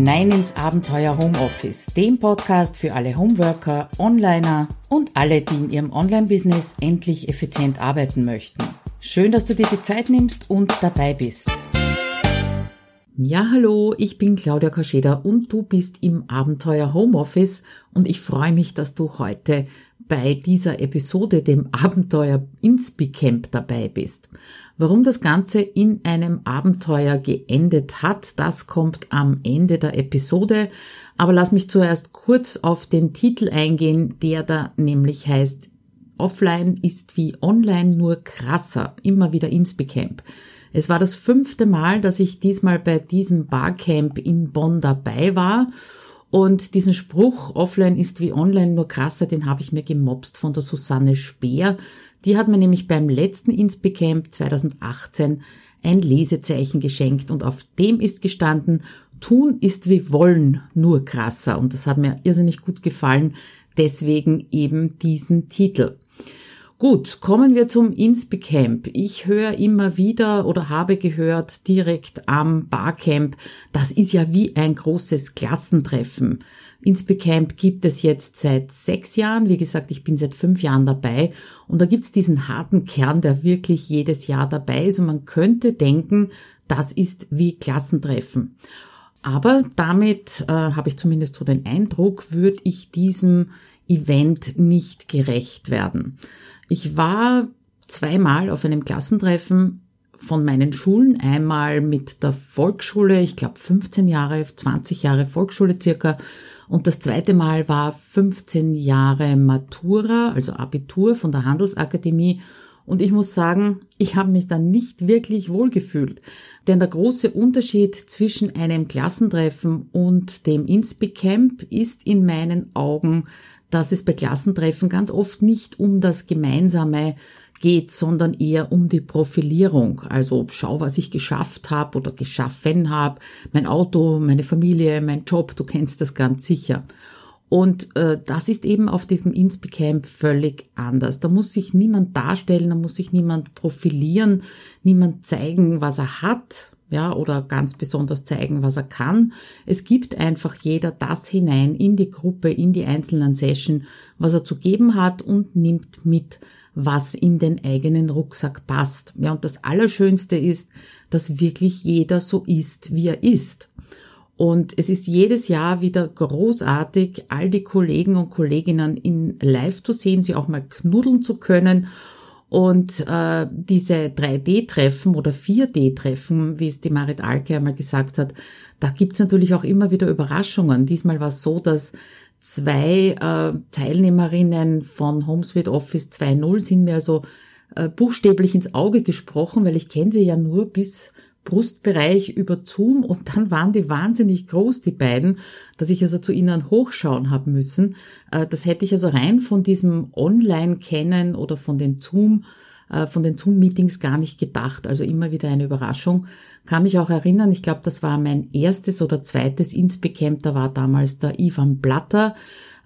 hinein ins Abenteuer Homeoffice, dem Podcast für alle Homeworker, Onliner und alle, die in ihrem Online-Business endlich effizient arbeiten möchten. Schön, dass du dir die Zeit nimmst und dabei bist. Ja, hallo, ich bin Claudia Kascheda und du bist im Abenteuer Homeoffice und ich freue mich, dass du heute bei dieser Episode, dem Abenteuer Inspi-Camp dabei bist. Warum das Ganze in einem Abenteuer geendet hat, das kommt am Ende der Episode. Aber lass mich zuerst kurz auf den Titel eingehen, der da nämlich heißt Offline ist wie online nur krasser. Immer wieder Inspi-Camp. Es war das fünfte Mal, dass ich diesmal bei diesem Barcamp in Bonn dabei war und diesen Spruch, offline ist wie online, nur krasser, den habe ich mir gemobst von der Susanne Speer. Die hat mir nämlich beim letzten Inspicamp 2018 ein Lesezeichen geschenkt und auf dem ist gestanden, tun ist wie wollen, nur krasser. Und das hat mir irrsinnig gut gefallen, deswegen eben diesen Titel. Gut, kommen wir zum Inspicamp. Ich höre immer wieder oder habe gehört direkt am Barcamp, das ist ja wie ein großes Klassentreffen. Inspicamp gibt es jetzt seit sechs Jahren. Wie gesagt, ich bin seit fünf Jahren dabei. Und da gibt's diesen harten Kern, der wirklich jedes Jahr dabei ist. Und man könnte denken, das ist wie Klassentreffen. Aber damit äh, habe ich zumindest so den Eindruck, würde ich diesem Event nicht gerecht werden. Ich war zweimal auf einem Klassentreffen von meinen Schulen, einmal mit der Volksschule, ich glaube 15 Jahre, 20 Jahre Volksschule circa, und das zweite Mal war 15 Jahre Matura, also Abitur von der Handelsakademie. Und ich muss sagen, ich habe mich da nicht wirklich wohlgefühlt. Denn der große Unterschied zwischen einem Klassentreffen und dem Inspi-Camp ist in meinen Augen, dass es bei Klassentreffen ganz oft nicht um das Gemeinsame geht, sondern eher um die Profilierung. Also schau, was ich geschafft habe oder geschaffen habe, mein Auto, meine Familie, mein Job, du kennst das ganz sicher. Und äh, das ist eben auf diesem Inspicamp völlig anders. Da muss sich niemand darstellen, da muss sich niemand profilieren, niemand zeigen, was er hat, ja, oder ganz besonders zeigen, was er kann. Es gibt einfach jeder das hinein in die Gruppe, in die einzelnen Session, was er zu geben hat und nimmt mit, was in den eigenen Rucksack passt. Ja, und das Allerschönste ist, dass wirklich jeder so ist, wie er ist. Und es ist jedes Jahr wieder großartig, all die Kollegen und Kolleginnen in live zu sehen, sie auch mal knuddeln zu können und äh, diese 3D-Treffen oder 4D-Treffen, wie es die Marit Alke einmal gesagt hat, da gibt's natürlich auch immer wieder Überraschungen. Diesmal war es so, dass zwei äh, Teilnehmerinnen von HomeSuite Office 2.0 sind mir also äh, buchstäblich ins Auge gesprochen, weil ich kenne sie ja nur bis Brustbereich über Zoom und dann waren die wahnsinnig groß, die beiden, dass ich also zu ihnen hochschauen habe müssen. Äh, das hätte ich also rein von diesem Online-Kennen oder von den Zoom, äh, von den Zoom-Meetings gar nicht gedacht. Also immer wieder eine Überraschung. Kann mich auch erinnern, ich glaube, das war mein erstes oder zweites Insbecamp, da war damals der Ivan Blatter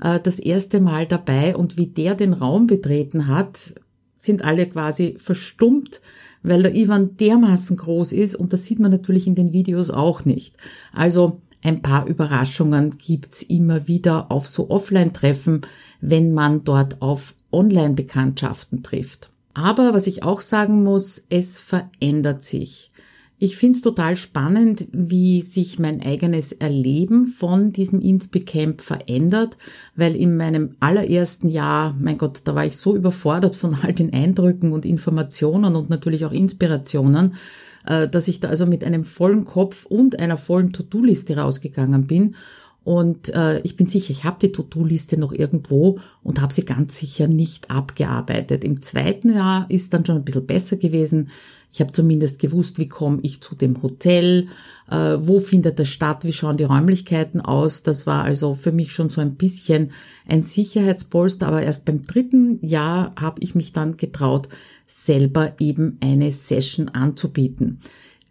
äh, das erste Mal dabei und wie der den Raum betreten hat, sind alle quasi verstummt weil der Ivan dermaßen groß ist und das sieht man natürlich in den Videos auch nicht. Also ein paar Überraschungen gibt's immer wieder auf so Offline-Treffen, wenn man dort auf Online-Bekanntschaften trifft. Aber was ich auch sagen muss, es verändert sich. Ich finde es total spannend, wie sich mein eigenes Erleben von diesem Inspi-Camp verändert, weil in meinem allerersten Jahr, mein Gott, da war ich so überfordert von all den Eindrücken und Informationen und natürlich auch Inspirationen, äh, dass ich da also mit einem vollen Kopf und einer vollen To-Do-Liste rausgegangen bin. Und äh, ich bin sicher, ich habe die To-Do-Liste noch irgendwo und habe sie ganz sicher nicht abgearbeitet. Im zweiten Jahr ist dann schon ein bisschen besser gewesen. Ich habe zumindest gewusst, wie komme ich zu dem Hotel, äh, wo findet das statt, wie schauen die Räumlichkeiten aus. Das war also für mich schon so ein bisschen ein Sicherheitspolster, aber erst beim dritten Jahr habe ich mich dann getraut, selber eben eine Session anzubieten.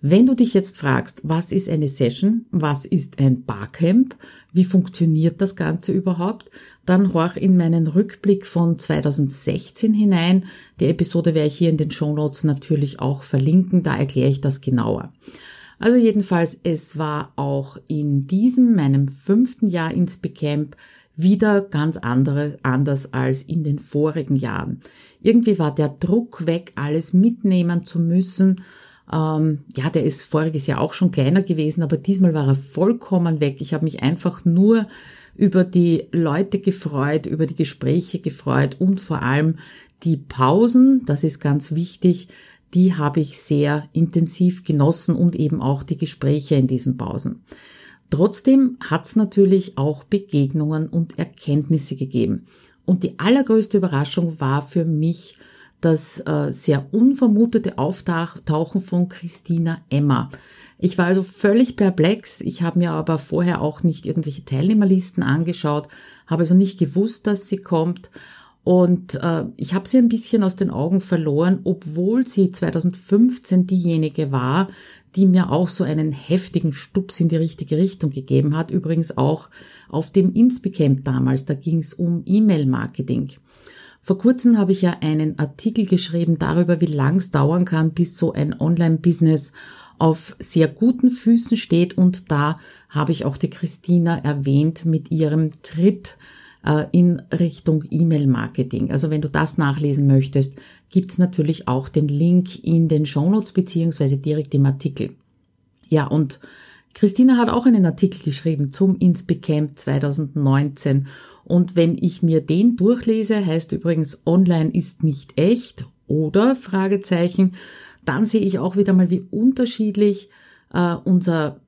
Wenn du dich jetzt fragst, was ist eine Session, was ist ein Barcamp, wie funktioniert das Ganze überhaupt, dann horch in meinen Rückblick von 2016 hinein. Die Episode werde ich hier in den Show Notes natürlich auch verlinken, da erkläre ich das genauer. Also jedenfalls, es war auch in diesem, meinem fünften Jahr ins Becamp wieder ganz andere, anders als in den vorigen Jahren. Irgendwie war der Druck weg, alles mitnehmen zu müssen. Ähm, ja, der ist voriges Jahr auch schon kleiner gewesen, aber diesmal war er vollkommen weg. Ich habe mich einfach nur über die Leute gefreut, über die Gespräche gefreut und vor allem die Pausen, das ist ganz wichtig, die habe ich sehr intensiv genossen und eben auch die Gespräche in diesen Pausen. Trotzdem hat es natürlich auch Begegnungen und Erkenntnisse gegeben. Und die allergrößte Überraschung war für mich das äh, sehr unvermutete Auftauchen von Christina Emma. Ich war also völlig perplex. Ich habe mir aber vorher auch nicht irgendwelche Teilnehmerlisten angeschaut, habe also nicht gewusst, dass sie kommt. Und äh, ich habe sie ein bisschen aus den Augen verloren, obwohl sie 2015 diejenige war, die mir auch so einen heftigen Stups in die richtige Richtung gegeben hat. Übrigens auch auf dem Inspicamp damals, da ging es um E-Mail-Marketing. Vor kurzem habe ich ja einen Artikel geschrieben darüber, wie lang es dauern kann, bis so ein Online-Business auf sehr guten Füßen steht. Und da habe ich auch die Christina erwähnt mit ihrem Tritt äh, in Richtung E-Mail-Marketing. Also wenn du das nachlesen möchtest, gibt's natürlich auch den Link in den Shownotes beziehungsweise direkt im Artikel. Ja, und Christina hat auch einen Artikel geschrieben zum Inspicamp 2019. Und wenn ich mir den durchlese, heißt übrigens online ist nicht echt oder Fragezeichen, dann sehe ich auch wieder mal, wie unterschiedlich äh, unser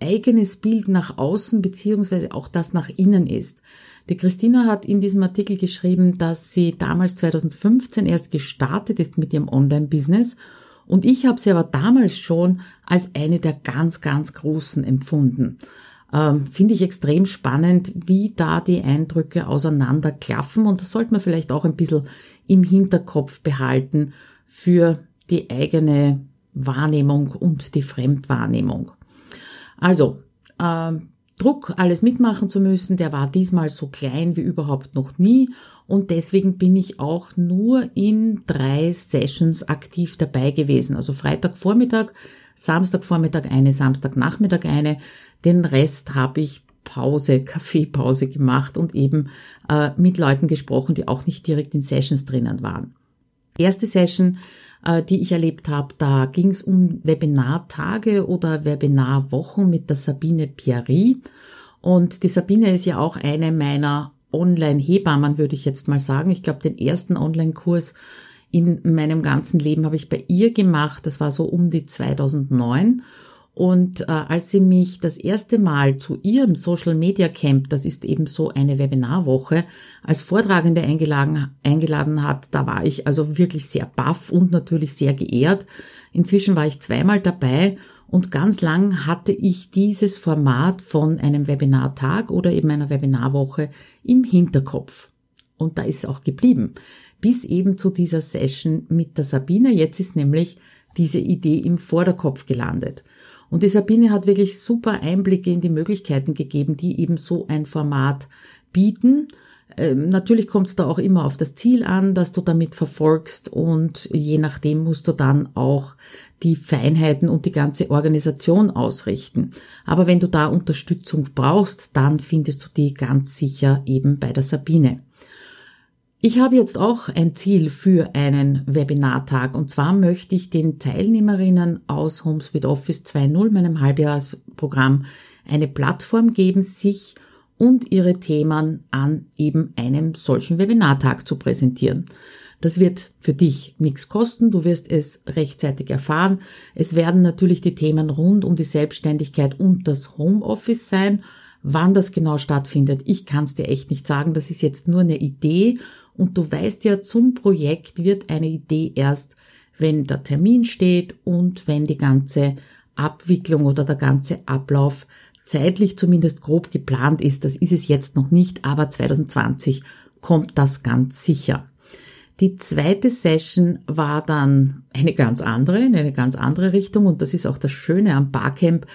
eigenes Bild nach außen beziehungsweise auch das nach innen ist. Die Christina hat in diesem Artikel geschrieben, dass sie damals 2015 erst gestartet ist mit ihrem Online-Business und ich habe sie aber damals schon als eine der ganz, ganz großen empfunden. Ähm, Finde ich extrem spannend, wie da die Eindrücke auseinanderklaffen und das sollte man vielleicht auch ein bisschen im Hinterkopf behalten für die eigene Wahrnehmung und die Fremdwahrnehmung. Also, ähm, Druck, alles mitmachen zu müssen, der war diesmal so klein wie überhaupt noch nie und deswegen bin ich auch nur in drei Sessions aktiv dabei gewesen. Also Freitagvormittag, Samstagvormittag eine, Samstagnachmittag eine. Den Rest habe ich Pause, Kaffeepause gemacht und eben äh, mit Leuten gesprochen, die auch nicht direkt in Sessions drinnen waren. Erste Session äh, die ich erlebt habe. Da ging es um Webinartage oder Webinarwochen mit der Sabine Pierry. Und die Sabine ist ja auch eine meiner Online-Hebammen, würde ich jetzt mal sagen. Ich glaube, den ersten Online-Kurs in meinem ganzen Leben habe ich bei ihr gemacht. Das war so um die 2009. Und äh, als sie mich das erste Mal zu ihrem Social Media Camp, das ist eben so eine Webinarwoche, als Vortragende eingeladen, eingeladen hat, da war ich also wirklich sehr baff und natürlich sehr geehrt. Inzwischen war ich zweimal dabei und ganz lang hatte ich dieses Format von einem Webinartag oder eben einer Webinarwoche im Hinterkopf. Und da ist es auch geblieben. Bis eben zu dieser Session mit der Sabine. Jetzt ist nämlich diese Idee im Vorderkopf gelandet. Und die Sabine hat wirklich super Einblicke in die Möglichkeiten gegeben, die eben so ein Format bieten. Ähm, natürlich kommt es da auch immer auf das Ziel an, das du damit verfolgst und je nachdem musst du dann auch die Feinheiten und die ganze Organisation ausrichten. Aber wenn du da Unterstützung brauchst, dann findest du die ganz sicher eben bei der Sabine. Ich habe jetzt auch ein Ziel für einen Webinartag und zwar möchte ich den Teilnehmerinnen aus HomeSuite Office 2.0, meinem Halbjahresprogramm, eine Plattform geben, sich und ihre Themen an eben einem solchen Webinartag zu präsentieren. Das wird für dich nichts kosten, du wirst es rechtzeitig erfahren. Es werden natürlich die Themen rund um die Selbstständigkeit und das Homeoffice sein. Wann das genau stattfindet, ich kann es dir echt nicht sagen. Das ist jetzt nur eine Idee und du weißt ja, zum Projekt wird eine Idee erst, wenn der Termin steht und wenn die ganze Abwicklung oder der ganze Ablauf zeitlich zumindest grob geplant ist. Das ist es jetzt noch nicht, aber 2020 kommt das ganz sicher. Die zweite Session war dann eine ganz andere, in eine ganz andere Richtung und das ist auch das Schöne am Barcamp,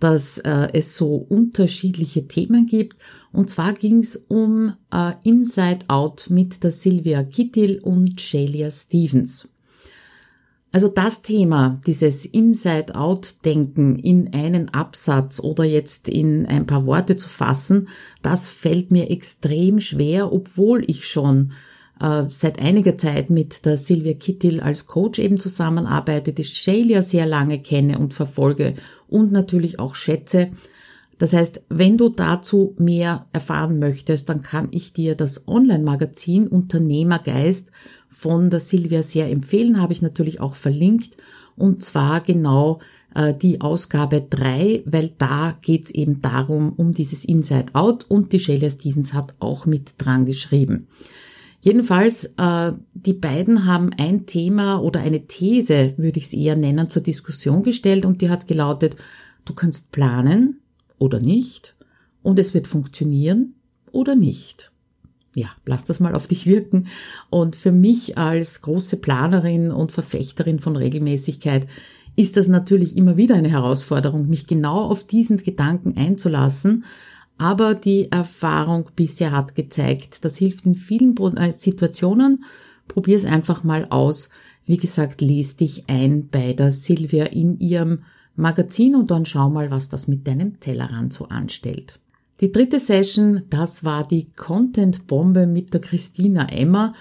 dass äh, es so unterschiedliche Themen gibt. Und zwar ging es um äh, Inside Out mit der Sylvia Kittil und Shelia Stevens. Also das Thema, dieses Inside-Out-Denken in einen Absatz oder jetzt in ein paar Worte zu fassen, das fällt mir extrem schwer, obwohl ich schon äh, seit einiger Zeit mit der Silvia Kittil als Coach eben zusammenarbeite, die Shelia sehr lange kenne und verfolge und natürlich auch schätze. Das heißt, wenn du dazu mehr erfahren möchtest, dann kann ich dir das Online-Magazin Unternehmergeist von der Silvia sehr empfehlen, habe ich natürlich auch verlinkt. Und zwar genau äh, die Ausgabe 3, weil da geht es eben darum, um dieses Inside Out und die Shelia Stevens hat auch mit dran geschrieben. Jedenfalls, äh, die beiden haben ein Thema oder eine These, würde ich es eher nennen, zur Diskussion gestellt und die hat gelautet, du kannst planen oder nicht und es wird funktionieren oder nicht ja, lass das mal auf dich wirken. Und für mich als große Planerin und Verfechterin von Regelmäßigkeit ist das natürlich immer wieder eine Herausforderung, mich genau auf diesen Gedanken einzulassen. Aber die Erfahrung bisher hat gezeigt, das hilft in vielen äh, Situationen. Probier es einfach mal aus. Wie gesagt, lese dich ein bei der Silvia in ihrem Magazin und dann schau mal, was das mit deinem Tellerrand so anstellt. Die dritte Session, das war die Content-Bombe mit der Christina Emmer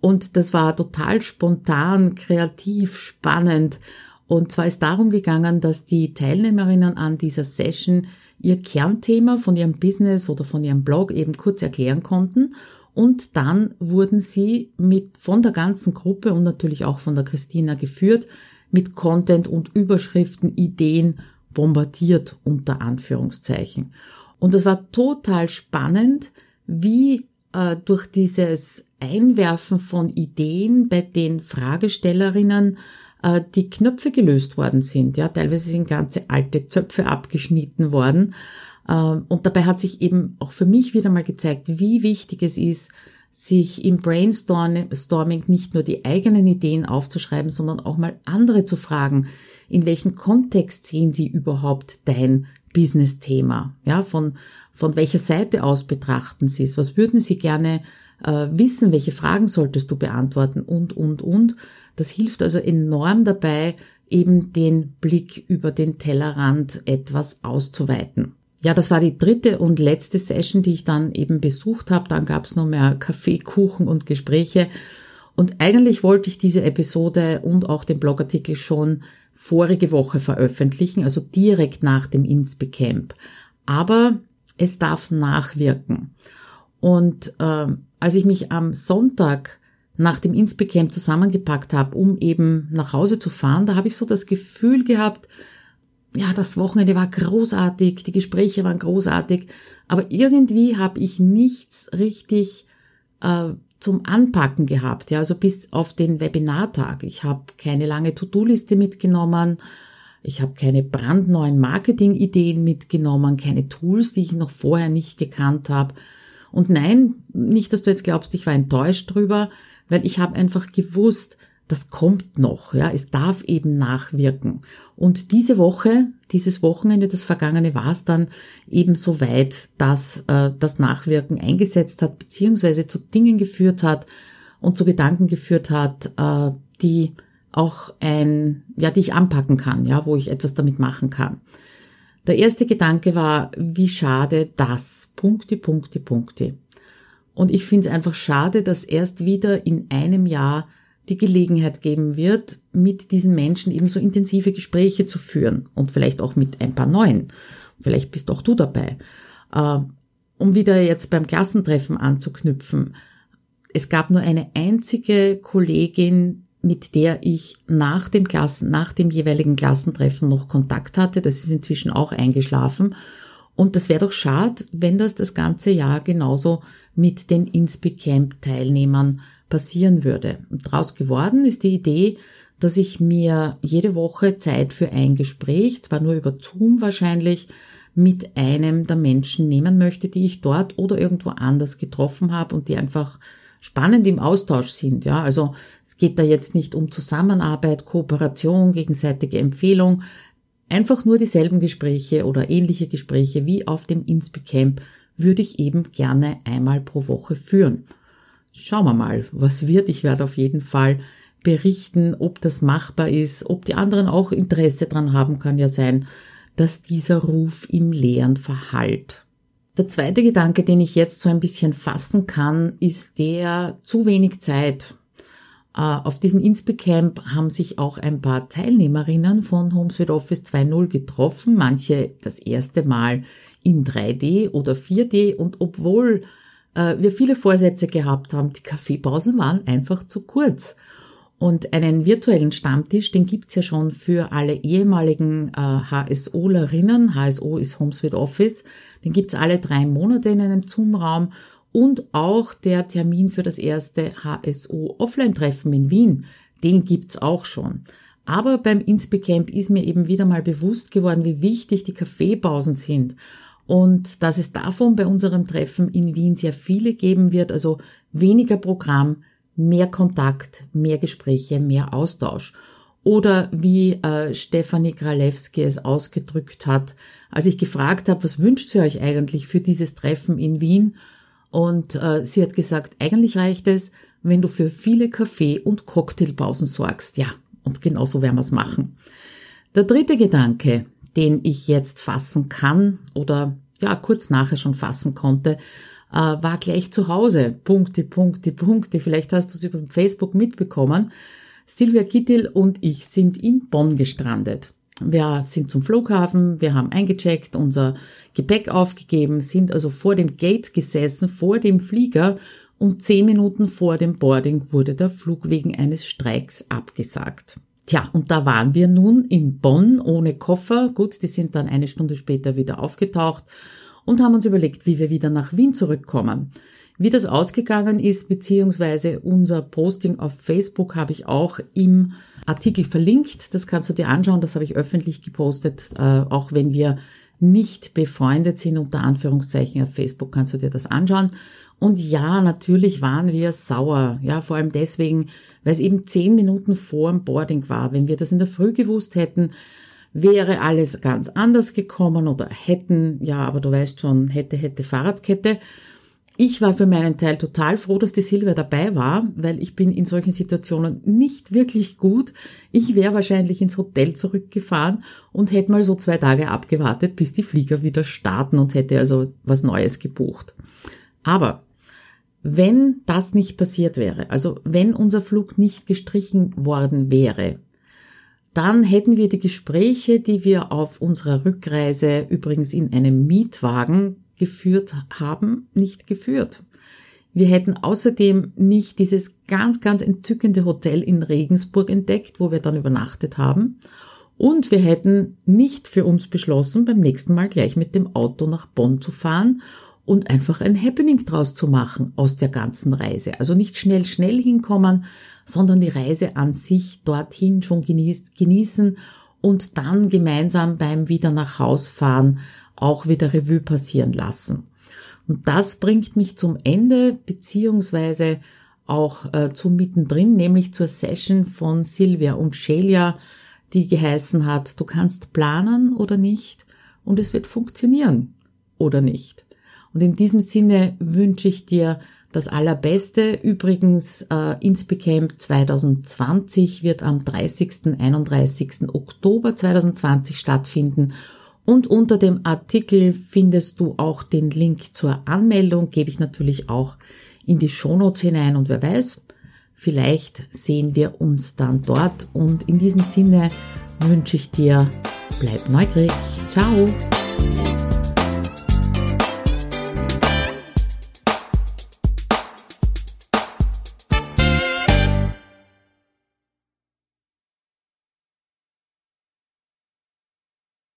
und das war total spontan, kreativ, spannend. Und zwar ist darum gegangen, dass die Teilnehmerinnen an dieser Session ihr Kernthema von ihrem Business oder von ihrem Blog eben kurz erklären konnten. Und dann wurden sie mit, von der ganzen Gruppe und natürlich auch von der Christina geführt, mit Content und Überschriften, Ideen bombardiert unter Anführungszeichen. Und es war total spannend, wie äh, durch dieses Einwerfen von Ideen bei den Fragestellerinnen äh, die Knöpfe gelöst worden sind. Ja, teilweise sind ganze alte Zöpfe abgeschnitten worden. Äh, und dabei hat sich eben auch für mich wieder mal gezeigt, wie wichtig es ist, sich im Brainstorming nicht nur die eigenen Ideen aufzuschreiben, sondern auch mal andere zu fragen, in welchem Kontext sehen sie überhaupt dein Business-Thema? Ja, von, von welcher Seite aus betrachten Sie es? Was würden Sie gerne äh, wissen? Welche Fragen solltest du beantworten? Und, und, und. Das hilft also enorm dabei, eben den Blick über den Tellerrand etwas auszuweiten. Ja, das war die dritte und letzte Session, die ich dann eben besucht habe. Dann gab es noch mehr Kaffee, Kuchen und Gespräche. Und eigentlich wollte ich diese Episode und auch den Blogartikel schon vorige Woche veröffentlichen, also direkt nach dem Inspe-Camp. Aber es darf nachwirken. Und äh, als ich mich am Sonntag nach dem Inspe-Camp zusammengepackt habe, um eben nach Hause zu fahren, da habe ich so das Gefühl gehabt, ja, das Wochenende war großartig, die Gespräche waren großartig, aber irgendwie habe ich nichts richtig äh, zum Anpacken gehabt, ja, also bis auf den Webinartag. Ich habe keine lange To-Do-Liste mitgenommen, ich habe keine brandneuen Marketing-Ideen mitgenommen, keine Tools, die ich noch vorher nicht gekannt habe. Und nein, nicht, dass du jetzt glaubst, ich war enttäuscht drüber, weil ich habe einfach gewusst, das kommt noch, ja, es darf eben nachwirken. Und diese Woche, dieses Wochenende, das vergangene, war es dann eben so weit, dass äh, das Nachwirken eingesetzt hat, beziehungsweise zu Dingen geführt hat und zu Gedanken geführt hat, äh, die auch ein, ja, die ich anpacken kann, ja, wo ich etwas damit machen kann. Der erste Gedanke war, wie schade das, Punkte, Punkte, Punkte. Und ich finde es einfach schade, dass erst wieder in einem Jahr die Gelegenheit geben wird, mit diesen Menschen eben so intensive Gespräche zu führen und vielleicht auch mit ein paar neuen. Vielleicht bist auch du dabei. Äh, um wieder jetzt beim Klassentreffen anzuknüpfen. Es gab nur eine einzige Kollegin, mit der ich nach dem Klassen, nach dem jeweiligen Klassentreffen noch Kontakt hatte. Das ist inzwischen auch eingeschlafen. Und das wäre doch schade, wenn das das ganze Jahr genauso mit den Inspe Camp Teilnehmern passieren würde. Und daraus geworden ist die Idee, dass ich mir jede Woche Zeit für ein Gespräch, zwar nur über Zoom wahrscheinlich, mit einem der Menschen nehmen möchte, die ich dort oder irgendwo anders getroffen habe und die einfach spannend im Austausch sind. Ja, also es geht da jetzt nicht um Zusammenarbeit, Kooperation, gegenseitige Empfehlung, einfach nur dieselben Gespräche oder ähnliche Gespräche wie auf dem Inspe Camp würde ich eben gerne einmal pro Woche führen. Schauen wir mal, was wird. Ich werde auf jeden Fall berichten, ob das machbar ist, ob die anderen auch Interesse dran haben, kann ja sein, dass dieser Ruf im Leeren verhallt. Der zweite Gedanke, den ich jetzt so ein bisschen fassen kann, ist der zu wenig Zeit. Äh, auf diesem Inspicamp haben sich auch ein paar Teilnehmerinnen von HomeSuite Office 2.0 getroffen, manche das erste Mal in 3D oder 4D und obwohl äh, wir viele Vorsätze gehabt haben, die Kaffeepausen waren einfach zu kurz. Und einen virtuellen Stammtisch, den gibt's ja schon für alle ehemaligen äh, HSOlerinnen. HSO ist HomeSuite Office. Den gibt's alle drei Monate in einem Zoom-Raum. Und auch der Termin für das erste HSO Offline-Treffen in Wien, den gibt's auch schon. Aber beim Inspicamp ist mir eben wieder mal bewusst geworden, wie wichtig die Kaffeepausen sind. Und dass es davon bei unserem Treffen in Wien sehr viele geben wird, also weniger Programm, mehr Kontakt, mehr Gespräche, mehr Austausch. Oder wie äh, Stefanie Kralewski es ausgedrückt hat, als ich gefragt habe, was wünscht ihr euch eigentlich für dieses Treffen in Wien? Und äh, sie hat gesagt, eigentlich reicht es, wenn du für viele Kaffee- und Cocktailpausen sorgst. Ja, und genau so werden wir es machen. Der dritte Gedanke, den ich jetzt fassen kann oder ja kurz nachher schon fassen konnte, äh, war gleich zu Hause. Punkte, Punkte, Punkte. Vielleicht hast du es über Facebook mitbekommen. Silvia Kittel und ich sind in Bonn gestrandet. Wir sind zum Flughafen, wir haben eingecheckt, unser Gepäck aufgegeben, sind also vor dem Gate gesessen, vor dem Flieger und zehn Minuten vor dem Boarding wurde der Flug wegen eines Streiks abgesagt. Tja, und da waren wir nun in Bonn ohne Koffer. Gut, die sind dann eine Stunde später wieder aufgetaucht und haben uns überlegt, wie wir wieder nach Wien zurückkommen. Wie das ausgegangen ist, beziehungsweise unser Posting auf Facebook habe ich auch im Artikel verlinkt. Das kannst du dir anschauen, das habe ich öffentlich gepostet, äh, auch wenn wir nicht befreundet sind, unter Anführungszeichen auf Facebook kannst du dir das anschauen. Und ja, natürlich waren wir sauer. Ja, vor allem deswegen, weil es eben zehn Minuten vor dem Boarding war. Wenn wir das in der Früh gewusst hätten, wäre alles ganz anders gekommen oder hätten, ja, aber du weißt schon, hätte, hätte Fahrradkette. Ich war für meinen Teil total froh, dass die Silvia dabei war, weil ich bin in solchen Situationen nicht wirklich gut. Ich wäre wahrscheinlich ins Hotel zurückgefahren und hätte mal so zwei Tage abgewartet, bis die Flieger wieder starten und hätte also was Neues gebucht. Aber wenn das nicht passiert wäre, also wenn unser Flug nicht gestrichen worden wäre, dann hätten wir die Gespräche, die wir auf unserer Rückreise übrigens in einem Mietwagen geführt haben, nicht geführt. Wir hätten außerdem nicht dieses ganz, ganz entzückende Hotel in Regensburg entdeckt, wo wir dann übernachtet haben. Und wir hätten nicht für uns beschlossen, beim nächsten Mal gleich mit dem Auto nach Bonn zu fahren und einfach ein Happening draus zu machen aus der ganzen Reise. Also nicht schnell, schnell hinkommen, sondern die Reise an sich dorthin schon genießt, genießen und dann gemeinsam beim wieder nach Haus fahren auch wieder Revue passieren lassen. Und das bringt mich zum Ende beziehungsweise auch äh, zum Mittendrin, nämlich zur Session von Silvia und Shelia, die geheißen hat, du kannst planen oder nicht und es wird funktionieren oder nicht. Und in diesem Sinne wünsche ich dir das Allerbeste. Übrigens, äh, Inspicamp 2020 wird am 30. 31. Oktober 2020 stattfinden. Und unter dem Artikel findest du auch den Link zur Anmeldung, gebe ich natürlich auch in die Shownotes hinein und wer weiß, vielleicht sehen wir uns dann dort und in diesem Sinne wünsche ich dir, bleib neugierig. Ciao!